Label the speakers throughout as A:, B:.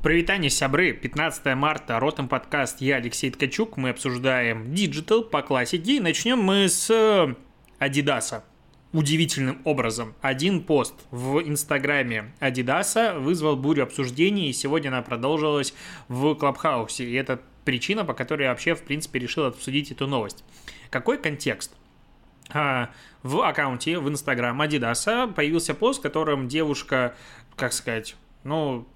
A: Прывітанне, сябры! 15 марта, Ротом подкаст, я Алексей Ткачук, мы обсуждаем digital по классике, и начнем мы с Адидаса. Удивительным образом. Один пост в инстаграме Адидаса вызвал бурю обсуждений, и сегодня она продолжилась в Клабхаусе, и это причина, по которой я вообще, в принципе, решил обсудить эту новость. Какой контекст? А, в аккаунте в Инстаграм Адидаса появился пост, в котором девушка, как сказать, ну,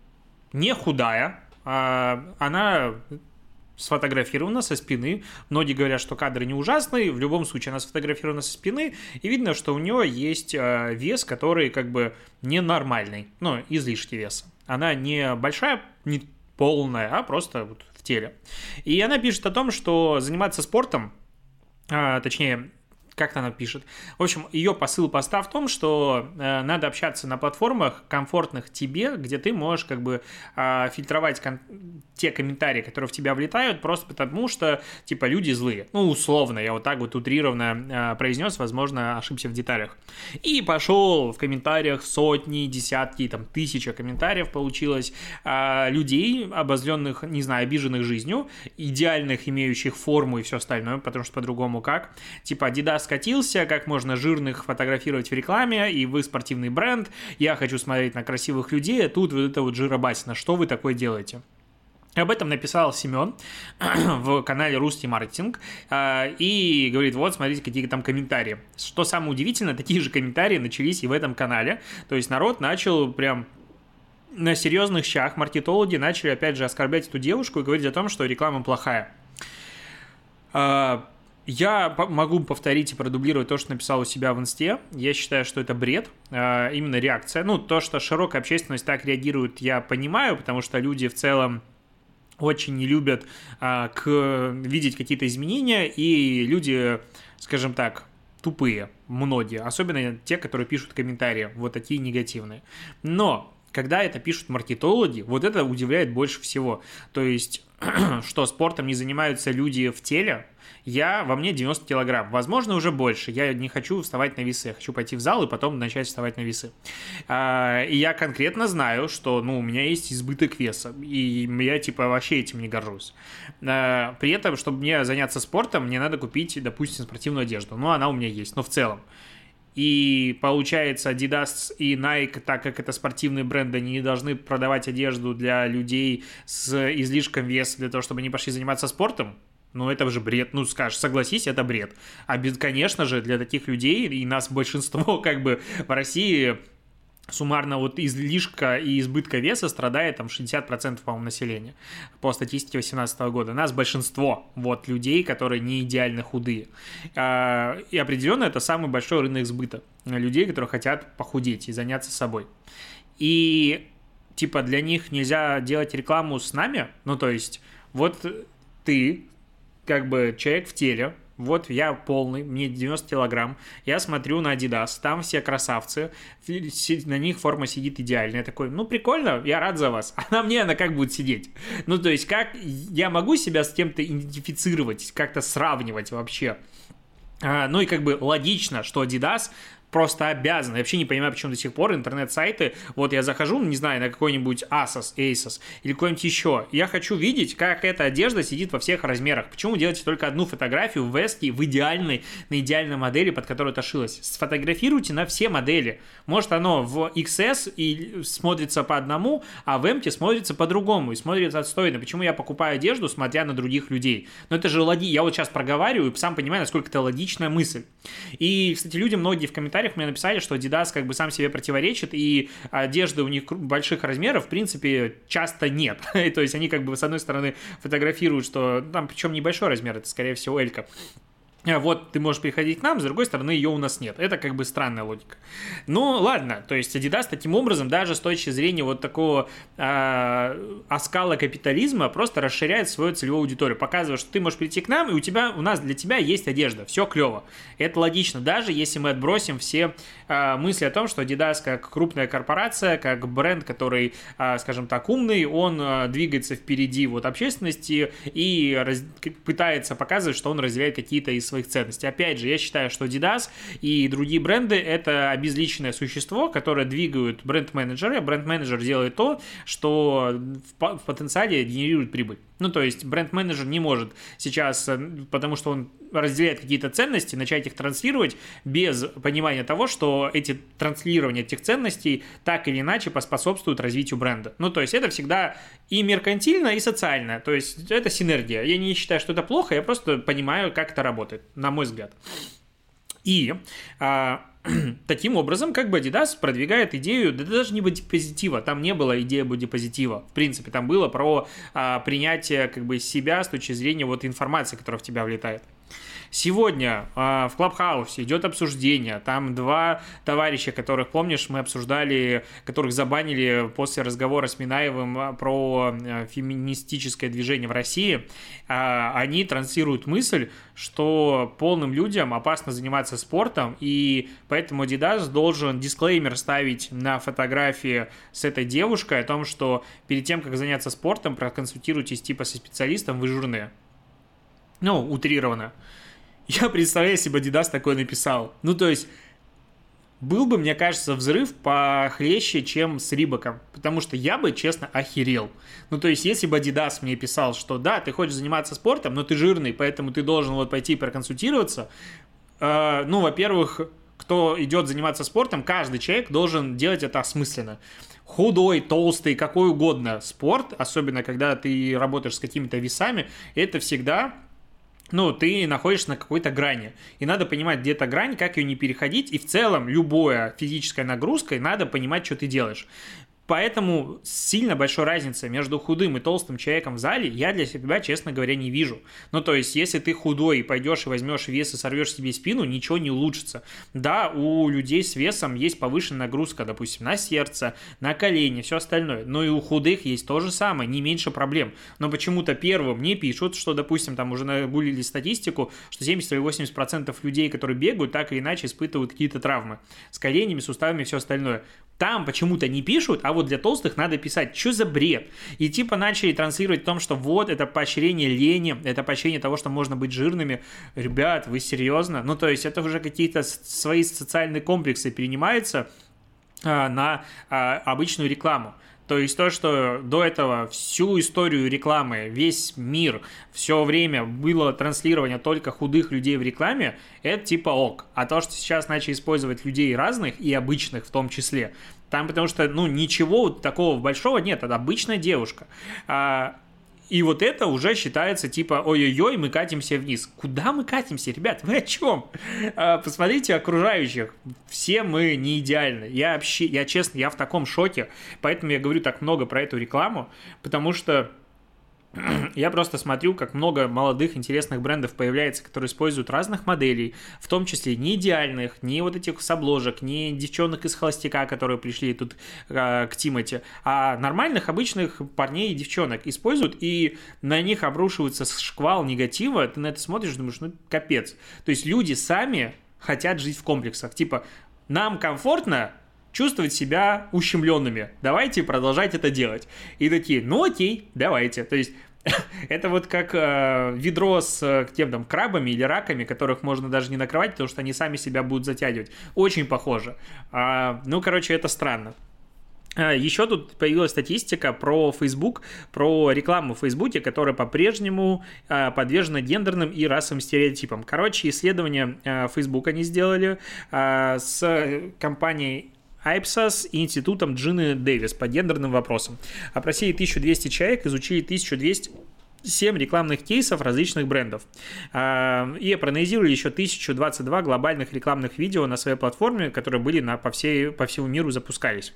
A: не худая, а она сфотографирована со спины. Многие говорят, что кадры не ужасные. В любом случае, она сфотографирована со спины. И видно, что у нее есть а, вес, который как бы ненормальный. Ну, излишки веса. Она не большая, не полная, а просто вот в теле. И она пишет о том, что заниматься спортом, а, точнее, как она пишет. В общем, ее посыл поста в том, что э, надо общаться на платформах, комфортных тебе, где ты можешь как бы э, фильтровать кон- те комментарии, которые в тебя влетают, просто потому что, типа, люди злые. Ну, условно, я вот так вот утрированно э, произнес, возможно, ошибся в деталях. И пошел в комментариях сотни, десятки, там, тысяча комментариев получилось э, людей, обозленных, не знаю, обиженных жизнью, идеальных, имеющих форму и все остальное, потому что по-другому как. Типа, Adidas скатился, как можно жирных фотографировать в рекламе, и вы спортивный бренд, я хочу смотреть на красивых людей, а тут вот это вот жиробасина, что вы такое делаете? Об этом написал Семен в канале Русский маркетинг а, и говорит, вот, смотрите, какие там комментарии. Что самое удивительное, такие же комментарии начались и в этом канале. То есть народ начал прям на серьезных щах, маркетологи начали опять же оскорблять эту девушку и говорить о том, что реклама плохая. А, я могу повторить и продублировать то, что написал у себя в инсте. Я считаю, что это бред, а, именно реакция. Ну, то, что широкая общественность так реагирует, я понимаю, потому что люди в целом очень не любят а, к, видеть какие-то изменения, и люди, скажем так, тупые, многие, особенно те, которые пишут комментарии, вот такие негативные. Но когда это пишут маркетологи, вот это удивляет больше всего. То есть, что спортом не занимаются люди в теле, я во мне 90 килограмм, возможно, уже больше. Я не хочу вставать на весы, я хочу пойти в зал и потом начать вставать на весы. А, и я конкретно знаю, что, ну, у меня есть избыток веса, и я, типа, вообще этим не горжусь. А, при этом, чтобы мне заняться спортом, мне надо купить, допустим, спортивную одежду. Ну, она у меня есть, но в целом. И получается, Adidas и Nike, так как это спортивные бренды, они не должны продавать одежду для людей с излишком веса, для того, чтобы они пошли заниматься спортом. Ну, это же бред. Ну, скажешь, согласись, это бред. А, конечно же, для таких людей, и нас большинство, как бы, в России суммарно вот излишка и избытка веса страдает там 60% по-моему населения по статистике 2018 года. Нас большинство вот людей, которые не идеально худые. А, и определенно это самый большой рынок сбыта людей, которые хотят похудеть и заняться собой. И типа для них нельзя делать рекламу с нами, ну то есть вот ты как бы человек в теле, вот я полный, мне 90 килограмм, я смотрю на Adidas, там все красавцы, на них форма сидит идеально. Я такой, ну прикольно, я рад за вас. А на мне она как будет сидеть? Ну то есть как я могу себя с кем-то идентифицировать, как-то сравнивать вообще? А, ну и как бы логично, что Adidas просто обязан. Я вообще не понимаю, почему до сих пор интернет-сайты, вот я захожу, не знаю, на какой-нибудь Asos, Asos или какой-нибудь еще, я хочу видеть, как эта одежда сидит во всех размерах. Почему делаете только одну фотографию в веске в идеальной, на идеальной модели, под которую это шилось? Сфотографируйте на все модели. Может, оно в XS и смотрится по одному, а в MT смотрится по-другому и смотрится отстойно. Почему я покупаю одежду, смотря на других людей? Но это же логи. Я вот сейчас проговариваю и сам понимаю, насколько это логичная мысль. И, кстати, люди многие в комментариях комментариях мне написали, что Adidas как бы сам себе противоречит, и одежды у них больших размеров, в принципе, часто нет. То есть они как бы с одной стороны фотографируют, что там причем небольшой размер, это скорее всего Элька. А вот ты можешь приходить к нам, с другой стороны, ее у нас нет. Это как бы странная логика. Ну, ладно, то есть Adidas таким образом, даже с точки зрения вот такого э, оскала капитализма, просто расширяет свою целевую аудиторию, показывая, что ты можешь прийти к нам, и у тебя, у нас для тебя есть одежда, все клево. Это логично, даже если мы отбросим все э, мысли о том, что Adidas как крупная корпорация, как бренд, который, э, скажем так, умный, он э, двигается впереди вот общественности и раз, пытается показывать, что он разделяет какие-то из своих ценностей. Опять же, я считаю, что Adidas и другие бренды — это обезличенное существо, которое двигают бренд-менеджеры. Бренд-менеджер делает то, что в потенциале генерирует прибыль. Ну, то есть бренд-менеджер не может сейчас, э, потому что он разделяет какие-то ценности, начать их транслировать без понимания того, что эти транслирования этих ценностей так или иначе поспособствуют развитию бренда. Ну, то есть это всегда и меркантильно, и социально. То есть это синергия. Я не считаю, что это плохо, я просто понимаю, как это работает, на мой взгляд. И а, таким образом, как бы Adidas продвигает идею, да даже не бодипозитива, там не было идеи бодипозитива, в принципе, там было про а, принятие как бы себя с точки зрения вот информации, которая в тебя влетает. Сегодня э, в Клабхаусе идет обсуждение. Там два товарища, которых, помнишь, мы обсуждали, которых забанили после разговора с Минаевым а, про э, феминистическое движение в России. Э, они транслируют мысль, что полным людям опасно заниматься спортом, и поэтому Adidas должен дисклеймер ставить на фотографии с этой девушкой о том, что перед тем, как заняться спортом, проконсультируйтесь типа со специалистом, вы жирные. Ну, утрированно. Я представляю, если бы Adidas такое написал. Ну, то есть, был бы, мне кажется, взрыв похлеще, чем с Рибаком. Потому что я бы, честно, охерел. Ну, то есть, если бы Adidas мне писал, что да, ты хочешь заниматься спортом, но ты жирный, поэтому ты должен вот пойти проконсультироваться. Э, ну, во-первых, кто идет заниматься спортом, каждый человек должен делать это осмысленно худой, толстый, какой угодно спорт, особенно когда ты работаешь с какими-то весами, это всегда ну, ты находишься на какой-то грани. И надо понимать, где эта грань, как ее не переходить. И в целом, любая физическая нагрузка, надо понимать, что ты делаешь. Поэтому сильно большой разницы между худым и толстым человеком в зале я для себя, честно говоря, не вижу. Ну, то есть, если ты худой и пойдешь и возьмешь вес и сорвешь себе спину, ничего не улучшится. Да, у людей с весом есть повышенная нагрузка, допустим, на сердце, на колени, все остальное. Но и у худых есть то же самое, не меньше проблем. Но почему-то первым не пишут, что, допустим, там уже нагулили статистику, что 70 или 80% людей, которые бегают, так или иначе испытывают какие-то травмы с коленями, суставами и все остальное. Там почему-то не пишут, а вот для толстых надо писать. Что за бред? И типа начали транслировать в том, что вот, это поощрение лени, это поощрение того, что можно быть жирными. Ребят, вы серьезно? Ну, то есть это уже какие-то свои социальные комплексы перенимаются а, на а, обычную рекламу. То есть то, что до этого всю историю рекламы, весь мир, все время было транслирование только худых людей в рекламе, это типа ок. А то, что сейчас начали использовать людей разных и обычных в том числе, там потому что, ну, ничего такого большого нет, это обычная девушка. А, и вот это уже считается типа, ой-ой-ой, мы катимся вниз. Куда мы катимся, ребят? Вы о чем? А, посмотрите окружающих. Все мы не идеальны. Я вообще, я честно, я в таком шоке. Поэтому я говорю так много про эту рекламу, потому что я просто смотрю, как много молодых интересных брендов появляется, которые используют разных моделей, в том числе не идеальных, не вот этих с обложек, не девчонок из холостяка, которые пришли тут э, к Тимати, а нормальных, обычных парней и девчонок используют, и на них обрушивается шквал негатива, ты на это смотришь, думаешь, ну капец. То есть люди сами хотят жить в комплексах, типа нам комфортно, чувствовать себя ущемленными. Давайте продолжать это делать. И такие, ну окей, давайте. То есть это вот как э, ведро с э, тем там крабами или раками, которых можно даже не накрывать, потому что они сами себя будут затягивать. Очень похоже. А, ну, короче, это странно. А, Еще тут появилась статистика про Facebook, про рекламу в Фейсбуке, которая по-прежнему а, подвержена гендерным и расовым стереотипам. Короче, исследование а, Facebook они сделали с компанией Айпсас и институтом Джины Дэвис по гендерным вопросам. Опросили 1200 человек, изучили 1200 7 рекламных кейсов различных брендов. И проанализировали еще 1022 глобальных рекламных видео на своей платформе, которые были на, по, всей, по всему миру запускались.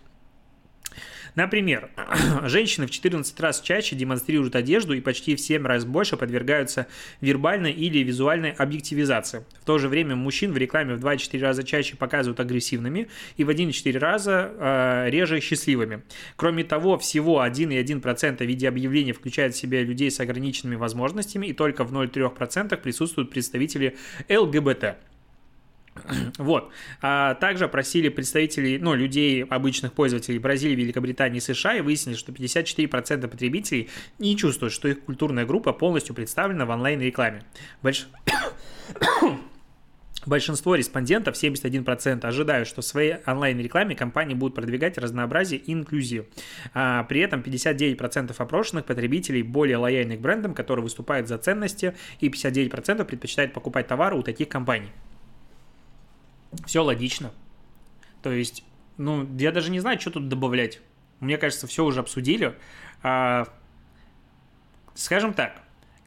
A: Например, женщины в 14 раз чаще демонстрируют одежду и почти в 7 раз больше подвергаются вербальной или визуальной объективизации. В то же время мужчин в рекламе в 2-4 раза чаще показывают агрессивными и в 1-4 раза э, реже счастливыми. Кроме того, всего 1,1% в виде объявлений включает в себя людей с ограниченными возможностями и только в 0,3% присутствуют представители ЛГБТ. Вот. А также опросили представителей, ну, людей, обычных пользователей Бразилии, Великобритании, США и выяснили, что 54% потребителей не чувствуют, что их культурная группа полностью представлена в онлайн-рекламе. Больш... Большинство респондентов, 71%, ожидают, что в своей онлайн-рекламе компании будут продвигать разнообразие и инклюзию. А при этом 59% опрошенных потребителей более лояльны к брендам, которые выступают за ценности, и 59% предпочитают покупать товары у таких компаний. Все логично. То есть, ну, я даже не знаю, что тут добавлять. Мне кажется, все уже обсудили. А, скажем так,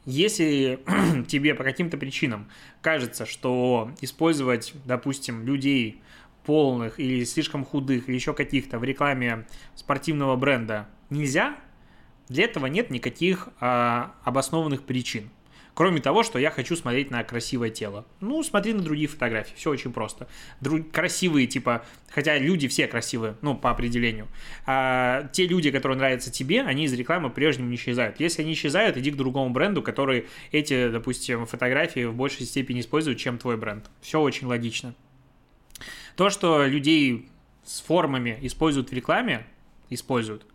A: если тебе по каким-то причинам кажется, что использовать, допустим, людей полных или слишком худых, или еще каких-то в рекламе спортивного бренда нельзя, для этого нет никаких а, обоснованных причин. Кроме того, что я хочу смотреть на красивое тело. Ну, смотри на другие фотографии, все очень просто. Друг, красивые, типа, хотя люди все красивые, ну, по определению. А те люди, которые нравятся тебе, они из рекламы прежнему не исчезают. Если они исчезают, иди к другому бренду, который эти, допустим, фотографии в большей степени использует, чем твой бренд. Все очень логично. То, что людей с формами используют в рекламе, используют,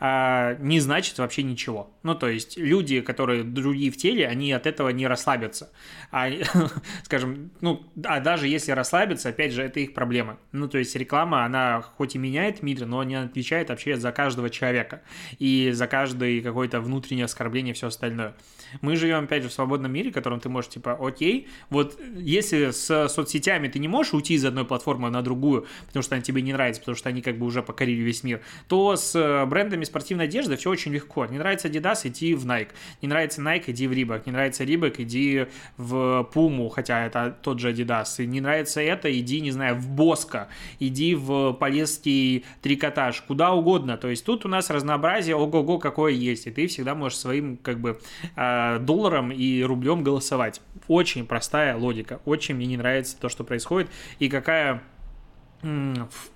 A: а, не значит вообще ничего. Ну, то есть люди, которые другие в теле, они от этого не расслабятся. А, скажем, ну, а даже если расслабятся, опять же, это их проблема. Ну, то есть реклама, она хоть и меняет мир, но не отвечает вообще за каждого человека и за каждое какое-то внутреннее оскорбление и все остальное. Мы живем, опять же, в свободном мире, в котором ты можешь, типа, окей, вот если с соцсетями ты не можешь уйти из одной платформы на другую, потому что она тебе не нравится, потому что они как бы уже покорили весь мир, то с э, брендами спортивной одежды все очень легко. Не нравится Adidas, иди в Nike. Не нравится Nike, иди в Reebok. Не нравится Reebok, иди в Puma, хотя это тот же Adidas. И не нравится это, иди, не знаю, в Боско. Иди в полезский трикотаж. Куда угодно. То есть тут у нас разнообразие ого-го какое есть. И ты всегда можешь своим как бы э, долларом и рублем голосовать. Очень простая логика. Очень мне не нравится то, что происходит. И какая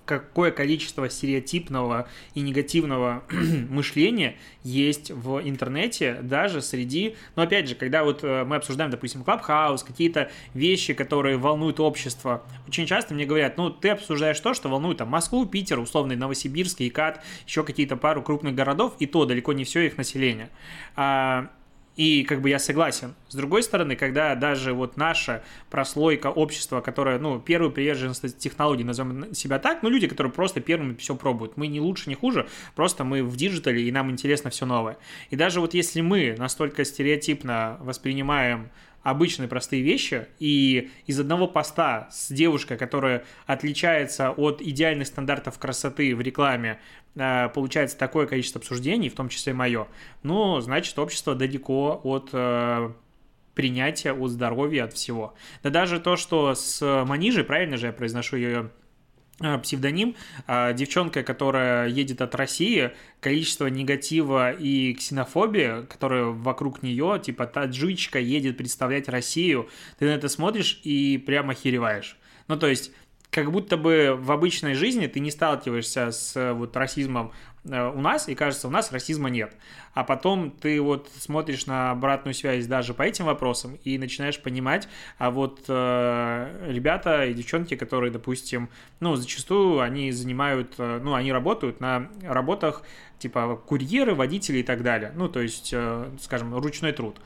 A: какое количество стереотипного и негативного мышления есть в интернете, даже среди, но опять же, когда вот э, мы обсуждаем, допустим, Clubhouse, какие-то вещи, которые волнуют общество, очень часто мне говорят, ну, ты обсуждаешь то, что волнует там Москву, Питер, условный Новосибирск, Икат, еще какие-то пару крупных городов, и то далеко не все их население. А, и как бы я согласен. С другой стороны, когда даже вот наша прослойка общества, которая, ну, первую приверженность технологий, назовем себя так, ну, люди, которые просто первыми все пробуют. Мы не лучше, не хуже, просто мы в digital е, и нам интересно все новое. И даже вот если мы настолько стереотипно воспринимаем обычные простые вещи, и из одного поста с девушкой, которая отличается от идеальных стандартов красоты в рекламе, э, получается такое количество обсуждений, в том числе мое, ну, значит, общество далеко от э, принятия, от здоровья, от всего. Да даже то, что с Манижей, правильно же я произношу ее псевдоним. А, девчонка, которая едет от России, количество негатива и ксенофобии, которая вокруг нее, типа таджичка едет представлять Россию, ты на это смотришь и прямо хереваешь. Ну, то есть как будто бы в обычной жизни ты не сталкиваешься с вот расизмом Э, у нас, и кажется, у нас расизма нет. А потом ты вот смотришь на обратную связь даже по этим вопросам и начинаешь понимать, а вот э, ребята и девчонки, которые, допустим, ну, зачастую они занимают, э, ну, они работают на работах типа курьеры, водители и так далее. Ну, то есть, э, скажем, ручной труд.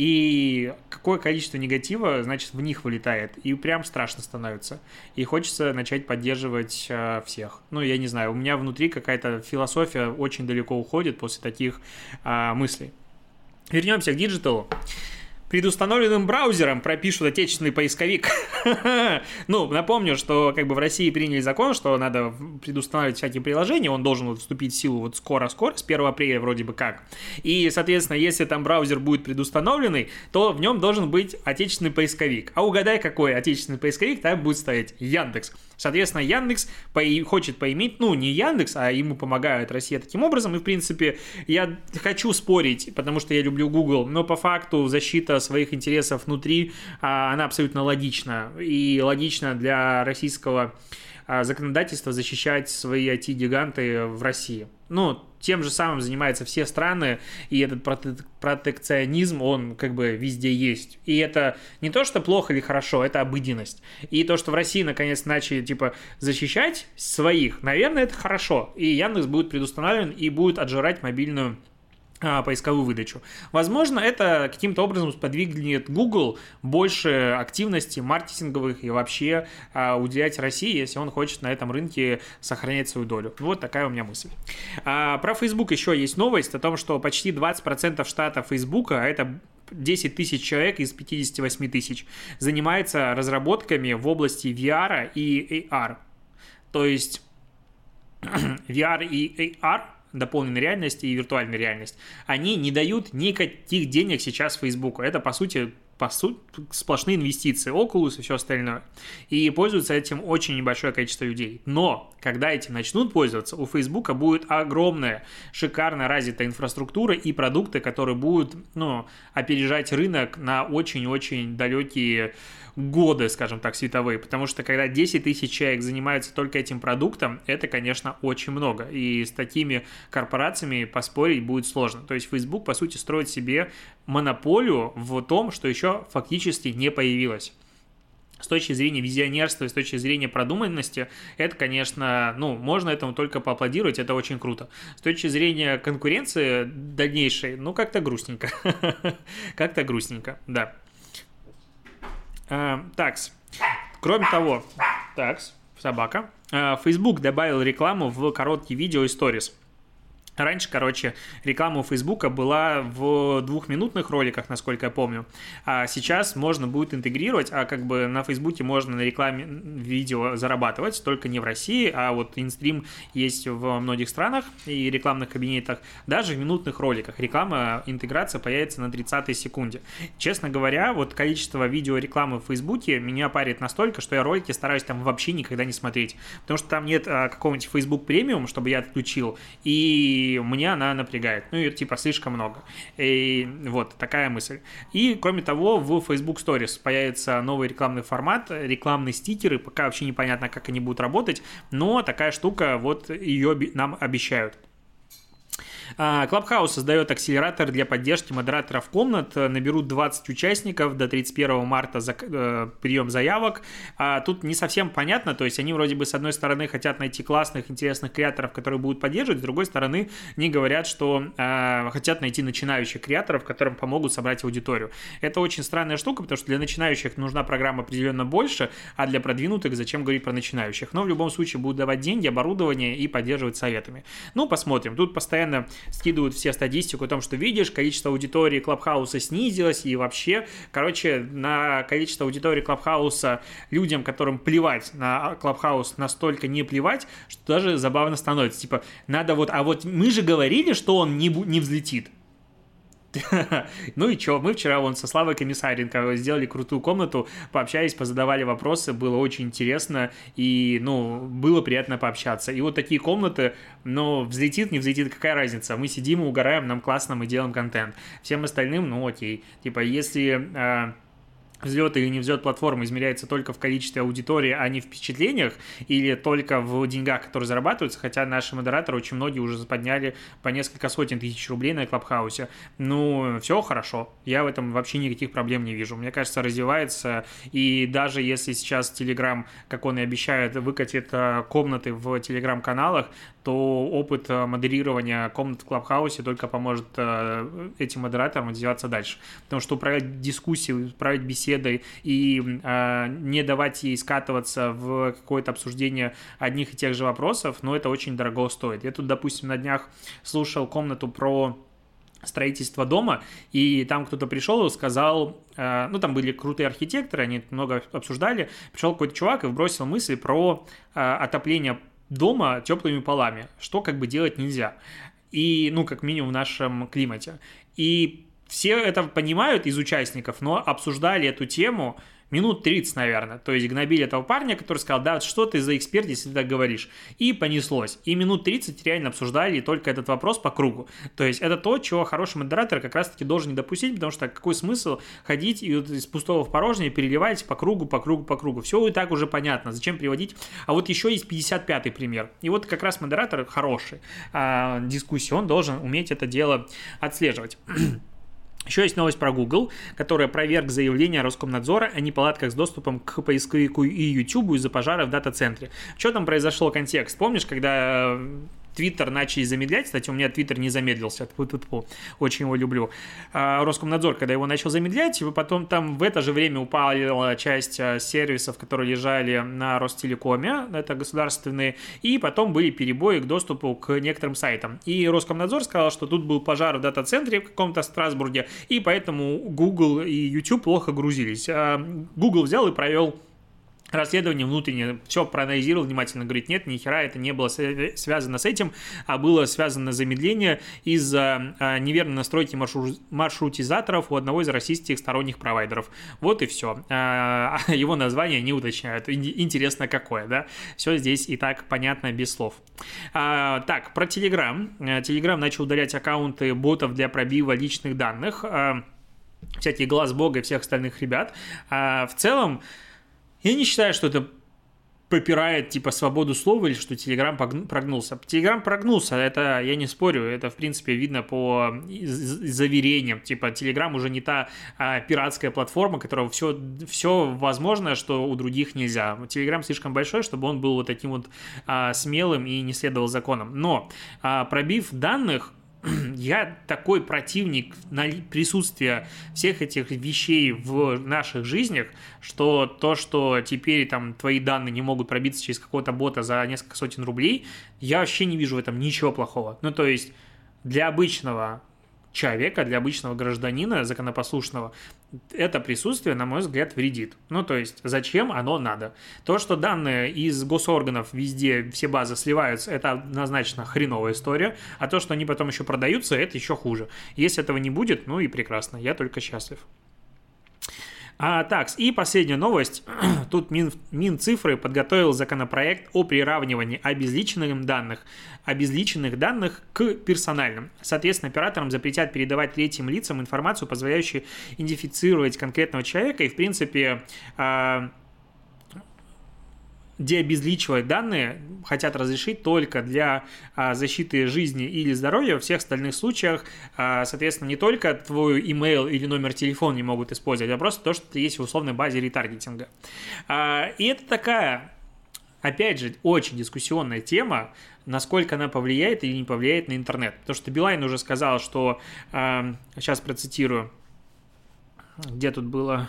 A: И какое количество негатива, значит, в них вылетает. И прям страшно становится. И хочется начать поддерживать э, всех. Ну, я не знаю, у меня внутри какая-то философия очень далеко уходит после таких э, мыслей. Вернемся к digital у предустановленным браузером пропишут отечественный поисковик. ну, напомню, что как бы в России приняли закон, что надо предустанавливать всякие приложения, он должен вступить в силу вот скоро-скоро, с 1 апреля вроде бы как. И, соответственно, если там браузер будет предустановленный, то в нем должен быть отечественный поисковик. А угадай, какой отечественный поисковик там будет стоять? Яндекс. Соответственно, Яндекс хочет поиметь, ну, не Яндекс, а ему помогает Россия таким образом. И, в принципе, я хочу спорить, потому что я люблю Google, но по факту защита своих интересов внутри, а, она абсолютно логична. И логично для российского а, законодательства защищать свои IT-гиганты в России. Ну, тем же самым занимаются все страны, и этот протекционизм, он как бы везде есть. И это не то, что плохо или хорошо, это обыденность. И то, что в России наконец начали, типа, защищать своих, наверное, это хорошо. И Яндекс будет предустановлен и будет отжирать мобильную поисковую выдачу. Возможно, это каким-то образом сподвигнет Google больше активности маркетинговых и вообще а, уделять России, если он хочет на этом рынке сохранять свою долю. Вот такая у меня мысль. А, про Facebook еще есть новость о том, что почти 20% штата Facebook, а это 10 тысяч человек из 58 тысяч, занимается разработками в области VR и AR. То есть VR и AR – дополненной реальности и виртуальной реальность, они не дают никаких денег сейчас Фейсбуку. Это, по сути, по сути, сплошные инвестиции, Oculus и все остальное. И пользуются этим очень небольшое количество людей. Но, когда этим начнут пользоваться, у Facebook будет огромная, шикарно развитая инфраструктура и продукты, которые будут, ну, опережать рынок на очень-очень далекие годы, скажем так, световые, потому что когда 10 тысяч человек занимаются только этим продуктом, это, конечно, очень много, и с такими корпорациями поспорить будет сложно. То есть Facebook, по сути, строит себе монополию в том, что еще фактически не появилось с точки зрения визионерства с точки зрения продуманности, это, конечно, ну, можно этому только поаплодировать, это очень круто. С точки зрения конкуренции дальнейшей, ну, как-то грустненько. как-то грустненько, да. Э, такс. Кроме того, такс, собака. Э, Facebook добавил рекламу в короткие видео и сторис. Раньше, короче, реклама у Фейсбука была в двухминутных роликах, насколько я помню. А сейчас можно будет интегрировать, а как бы на Фейсбуке можно на рекламе видео зарабатывать, только не в России, а вот инстрим есть в многих странах и рекламных кабинетах. Даже в минутных роликах реклама, интеграция появится на 30 секунде. Честно говоря, вот количество видео рекламы в Фейсбуке меня парит настолько, что я ролики стараюсь там вообще никогда не смотреть. Потому что там нет а, какого-нибудь Facebook премиум, чтобы я отключил, и мне она напрягает. Ну, и типа слишком много. И вот такая мысль. И, кроме того, в Facebook Stories появится новый рекламный формат, рекламные стикеры, пока вообще непонятно, как они будут работать, но такая штука, вот ее нам обещают. Клабхаус создает акселератор для поддержки модераторов комнат. Наберут 20 участников до 31 марта за, э, прием заявок. А тут не совсем понятно, то есть они вроде бы с одной стороны хотят найти классных, интересных креаторов, которые будут поддерживать, с другой стороны не говорят, что э, хотят найти начинающих креаторов, которым помогут собрать аудиторию. Это очень странная штука, потому что для начинающих нужна программа определенно больше, а для продвинутых зачем говорить про начинающих. Но в любом случае будут давать деньги, оборудование и поддерживать советами. Ну, посмотрим. Тут постоянно скидывают все статистику о том, что видишь, количество аудитории Клабхауса снизилось, и вообще, короче, на количество аудитории Клабхауса людям, которым плевать на Клабхаус, настолько не плевать, что даже забавно становится. Типа, надо вот, а вот мы же говорили, что он не, не взлетит. Ну и что, мы вчера вон со Славой Комиссаренко сделали крутую комнату, пообщались, позадавали вопросы, было очень интересно, и, ну, было приятно пообщаться. И вот такие комнаты, ну, взлетит, не взлетит, какая разница? Мы сидим, угораем, нам классно, мы делаем контент. Всем остальным, ну, окей. Типа, если а, взлет или не взлет платформы измеряется только в количестве аудитории, а не в впечатлениях, или только в деньгах, которые зарабатываются, хотя наши модераторы очень многие уже подняли по несколько сотен тысяч рублей на Клабхаусе. Ну, все хорошо, я в этом вообще никаких проблем не вижу. Мне кажется, развивается, и даже если сейчас Telegram, как он и обещает, выкатит э, комнаты в Telegram-каналах, то опыт э, модерирования комнат в Клабхаусе только поможет э, этим модераторам развиваться дальше. Потому что управлять дискуссией, управлять беседой и э, не давать ей скатываться в какое-то обсуждение одних и тех же вопросов, ну, это очень дорого стоит. Я тут, допустим, на днях слушал комнату про строительство дома, и там кто-то пришел и сказал, э, ну, там были крутые архитекторы, они много обсуждали, пришел какой-то чувак и вбросил мысли про э, отопление дома теплыми полами, что как бы делать нельзя. И, ну, как минимум в нашем климате. И все это понимают из участников, но обсуждали эту тему минут 30, наверное. То есть гнобили этого парня, который сказал, да, что ты за эксперт, если ты так говоришь. И понеслось. И минут 30 реально обсуждали только этот вопрос по кругу. То есть это то, чего хороший модератор как раз-таки должен не допустить, потому что какой смысл ходить и вот из пустого в порожнее переливать по кругу, по кругу, по кругу. Все и так уже понятно. Зачем приводить? А вот еще есть 55-й пример. И вот как раз модератор хороший а, дискуссии, он должен уметь это дело отслеживать. Еще есть новость про Google, которая проверк заявление Роскомнадзора о неполадках с доступом к поисковику и YouTube из-за пожара в дата-центре. Что там произошло контекст? Помнишь, когда Твиттер начали замедлять. Кстати, у меня Твиттер не замедлился. Очень его люблю. А, Роскомнадзор, когда его начал замедлять, и потом там в это же время упала часть а, сервисов, которые лежали на Ростелекоме, это государственные, и потом были перебои к доступу к некоторым сайтам. И Роскомнадзор сказал, что тут был пожар в дата-центре в каком-то Страсбурге, и поэтому Google и YouTube плохо грузились. А, Google взял и провел расследование внутреннее, все проанализировал внимательно, говорит, нет, ни хера это не было связано с этим, а было связано замедление из-за а, неверной настройки маршрутизаторов у одного из российских сторонних провайдеров. Вот и все. А, его название не уточняют. Интересно какое, да? Все здесь и так понятно без слов. А, так, про Telegram. Telegram начал удалять аккаунты ботов для пробива личных данных, всякие глаз бога и всех остальных ребят. В целом, я не считаю, что это попирает, типа, свободу слова или что Телеграм прогнулся. Телеграм прогнулся, это я не спорю, это, в принципе, видно по заверениям. Типа, Телеграм уже не та а, пиратская платформа, которая все, все возможно, что у других нельзя. Телеграм слишком большой, чтобы он был вот таким вот а, смелым и не следовал законам. Но, а, пробив данных, я такой противник присутствия всех этих вещей в наших жизнях, что то, что теперь там твои данные не могут пробиться через какого-то бота за несколько сотен рублей, я вообще не вижу в этом ничего плохого. Ну, то есть для обычного человека, для обычного гражданина, законопослушного, это присутствие, на мой взгляд, вредит. Ну, то есть, зачем оно надо? То, что данные из госорганов везде, все базы сливаются, это однозначно хреновая история, а то, что они потом еще продаются, это еще хуже. Если этого не будет, ну и прекрасно, я только счастлив. А, так, и последняя новость. Тут Мин, Минцифры подготовил законопроект о приравнивании обезличенных данных, обезличенных данных к персональным. Соответственно, операторам запретят передавать третьим лицам информацию, позволяющую идентифицировать конкретного человека и, в принципе, деобезличивать данные хотят разрешить только для а, защиты жизни или здоровья. В всех остальных случаях, а, соответственно, не только твой email или номер телефона не могут использовать, а просто то, что есть в условной базе ретаргетинга. А, и это такая опять же, очень дискуссионная тема, насколько она повлияет или не повлияет на интернет. Потому что Билайн уже сказал, что, сейчас процитирую, где тут было...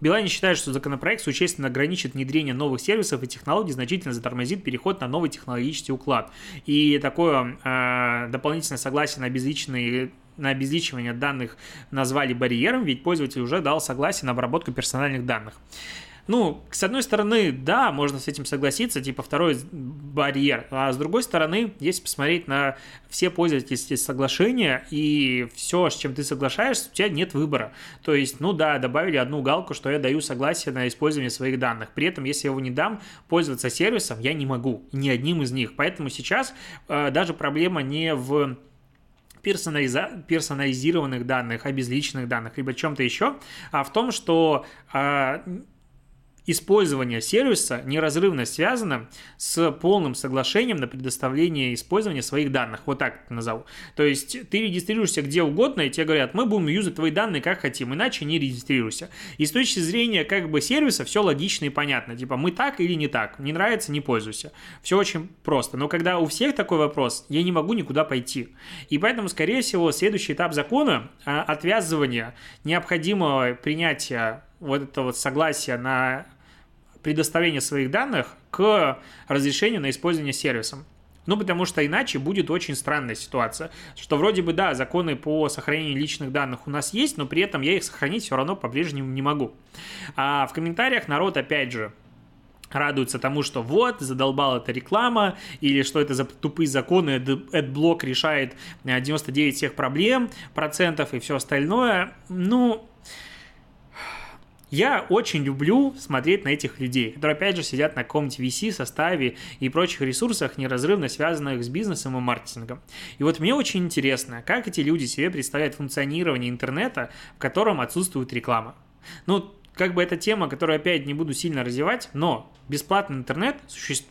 A: Билайн считает, что законопроект существенно ограничит внедрение новых сервисов и технологий, значительно затормозит переход на новый технологический уклад. И такое э, дополнительное согласие на обезличенные на обезличивание данных назвали барьером, ведь пользователь уже дал согласие на обработку персональных данных. Ну, с одной стороны, да, можно с этим согласиться, типа второй барьер, а с другой стороны, если посмотреть на все пользовательские соглашения и все, с чем ты соглашаешься, у тебя нет выбора. То есть, ну да, добавили одну галку, что я даю согласие на использование своих данных. При этом, если я его не дам, пользоваться сервисом я не могу, ни одним из них. Поэтому сейчас э, даже проблема не в персонализированных данных, обезличенных данных, либо чем-то еще, а в том, что э, использование сервиса неразрывно связано с полным соглашением на предоставление и использование своих данных. Вот так это назову. То есть ты регистрируешься где угодно, и тебе говорят, мы будем юзать твои данные как хотим, иначе не регистрируйся. И с точки зрения как бы сервиса все логично и понятно. Типа мы так или не так. Не нравится, не пользуйся. Все очень просто. Но когда у всех такой вопрос, я не могу никуда пойти. И поэтому, скорее всего, следующий этап закона а, отвязывания необходимого принятия вот этого вот согласия на предоставления своих данных к разрешению на использование сервисом. Ну, потому что иначе будет очень странная ситуация, что вроде бы, да, законы по сохранению личных данных у нас есть, но при этом я их сохранить все равно по-прежнему не могу. А в комментариях народ, опять же, радуются тому, что вот, задолбала эта реклама, или что это за тупые законы, AdBlock решает 99 всех проблем, процентов и все остальное. Ну, я очень люблю смотреть на этих людей, которые, опять же, сидят на каком-нибудь VC, составе и прочих ресурсах, неразрывно связанных с бизнесом и маркетингом. И вот мне очень интересно, как эти люди себе представляют функционирование интернета, в котором отсутствует реклама. Ну, как бы эта тема, которую опять не буду сильно развивать, но бесплатный интернет,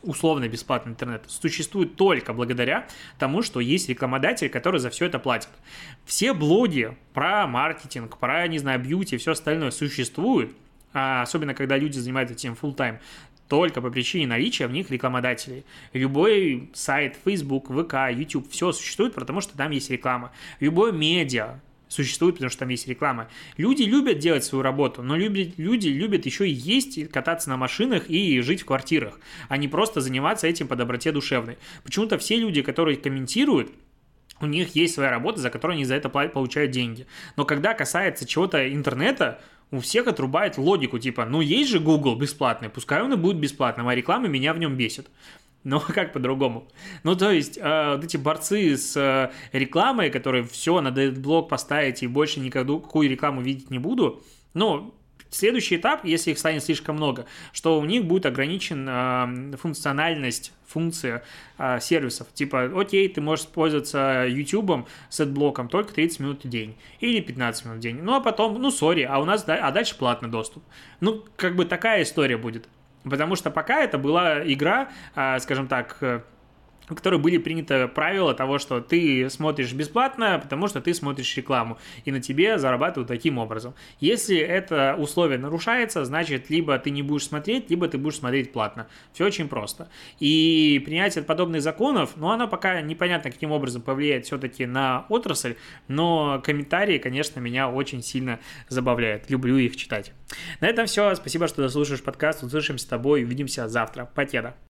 A: условно бесплатный интернет, существует только благодаря тому, что есть рекламодатель, который за все это платит. Все блоги про маркетинг, про, не знаю, бьюти, все остальное существуют, а особенно когда люди занимаются этим full time только по причине наличия в них рекламодателей. Любой сайт, Facebook, ВК, YouTube, все существует, потому что там есть реклама. Любое медиа, существует, потому что там есть реклама. Люди любят делать свою работу, но любят, люди любят еще и есть, кататься на машинах и жить в квартирах, а не просто заниматься этим по доброте душевной. Почему-то все люди, которые комментируют, у них есть своя работа, за которую они за это получают деньги. Но когда касается чего-то интернета, у всех отрубает логику, типа, ну есть же Google бесплатный, пускай он и будет бесплатным, а реклама меня в нем бесит. Ну, как по-другому? Ну, то есть, э, вот эти борцы с э, рекламой, которые все, надо этот блок поставить и больше никакую рекламу видеть не буду, ну, следующий этап, если их станет слишком много, что у них будет ограничен э, функциональность, функция э, сервисов. Типа, окей, ты можешь пользоваться YouTube с блоком только 30 минут в день или 15 минут в день. Ну, а потом, ну, сори, а у нас, а дальше платный доступ. Ну, как бы такая история будет. Потому что пока это была игра, а, скажем так, э, в которой были приняты правила того, что ты смотришь бесплатно, потому что ты смотришь рекламу, и на тебе зарабатывают таким образом. Если это условие нарушается, значит, либо ты не будешь смотреть, либо ты будешь смотреть платно. Все очень просто. И принятие подобных законов, ну, оно пока непонятно, каким образом повлияет все-таки на отрасль, но комментарии, конечно, меня очень сильно забавляют. Люблю их читать. На этом все. Спасибо, что дослушаешь подкаст. Услышимся с тобой. Увидимся завтра. Покеда.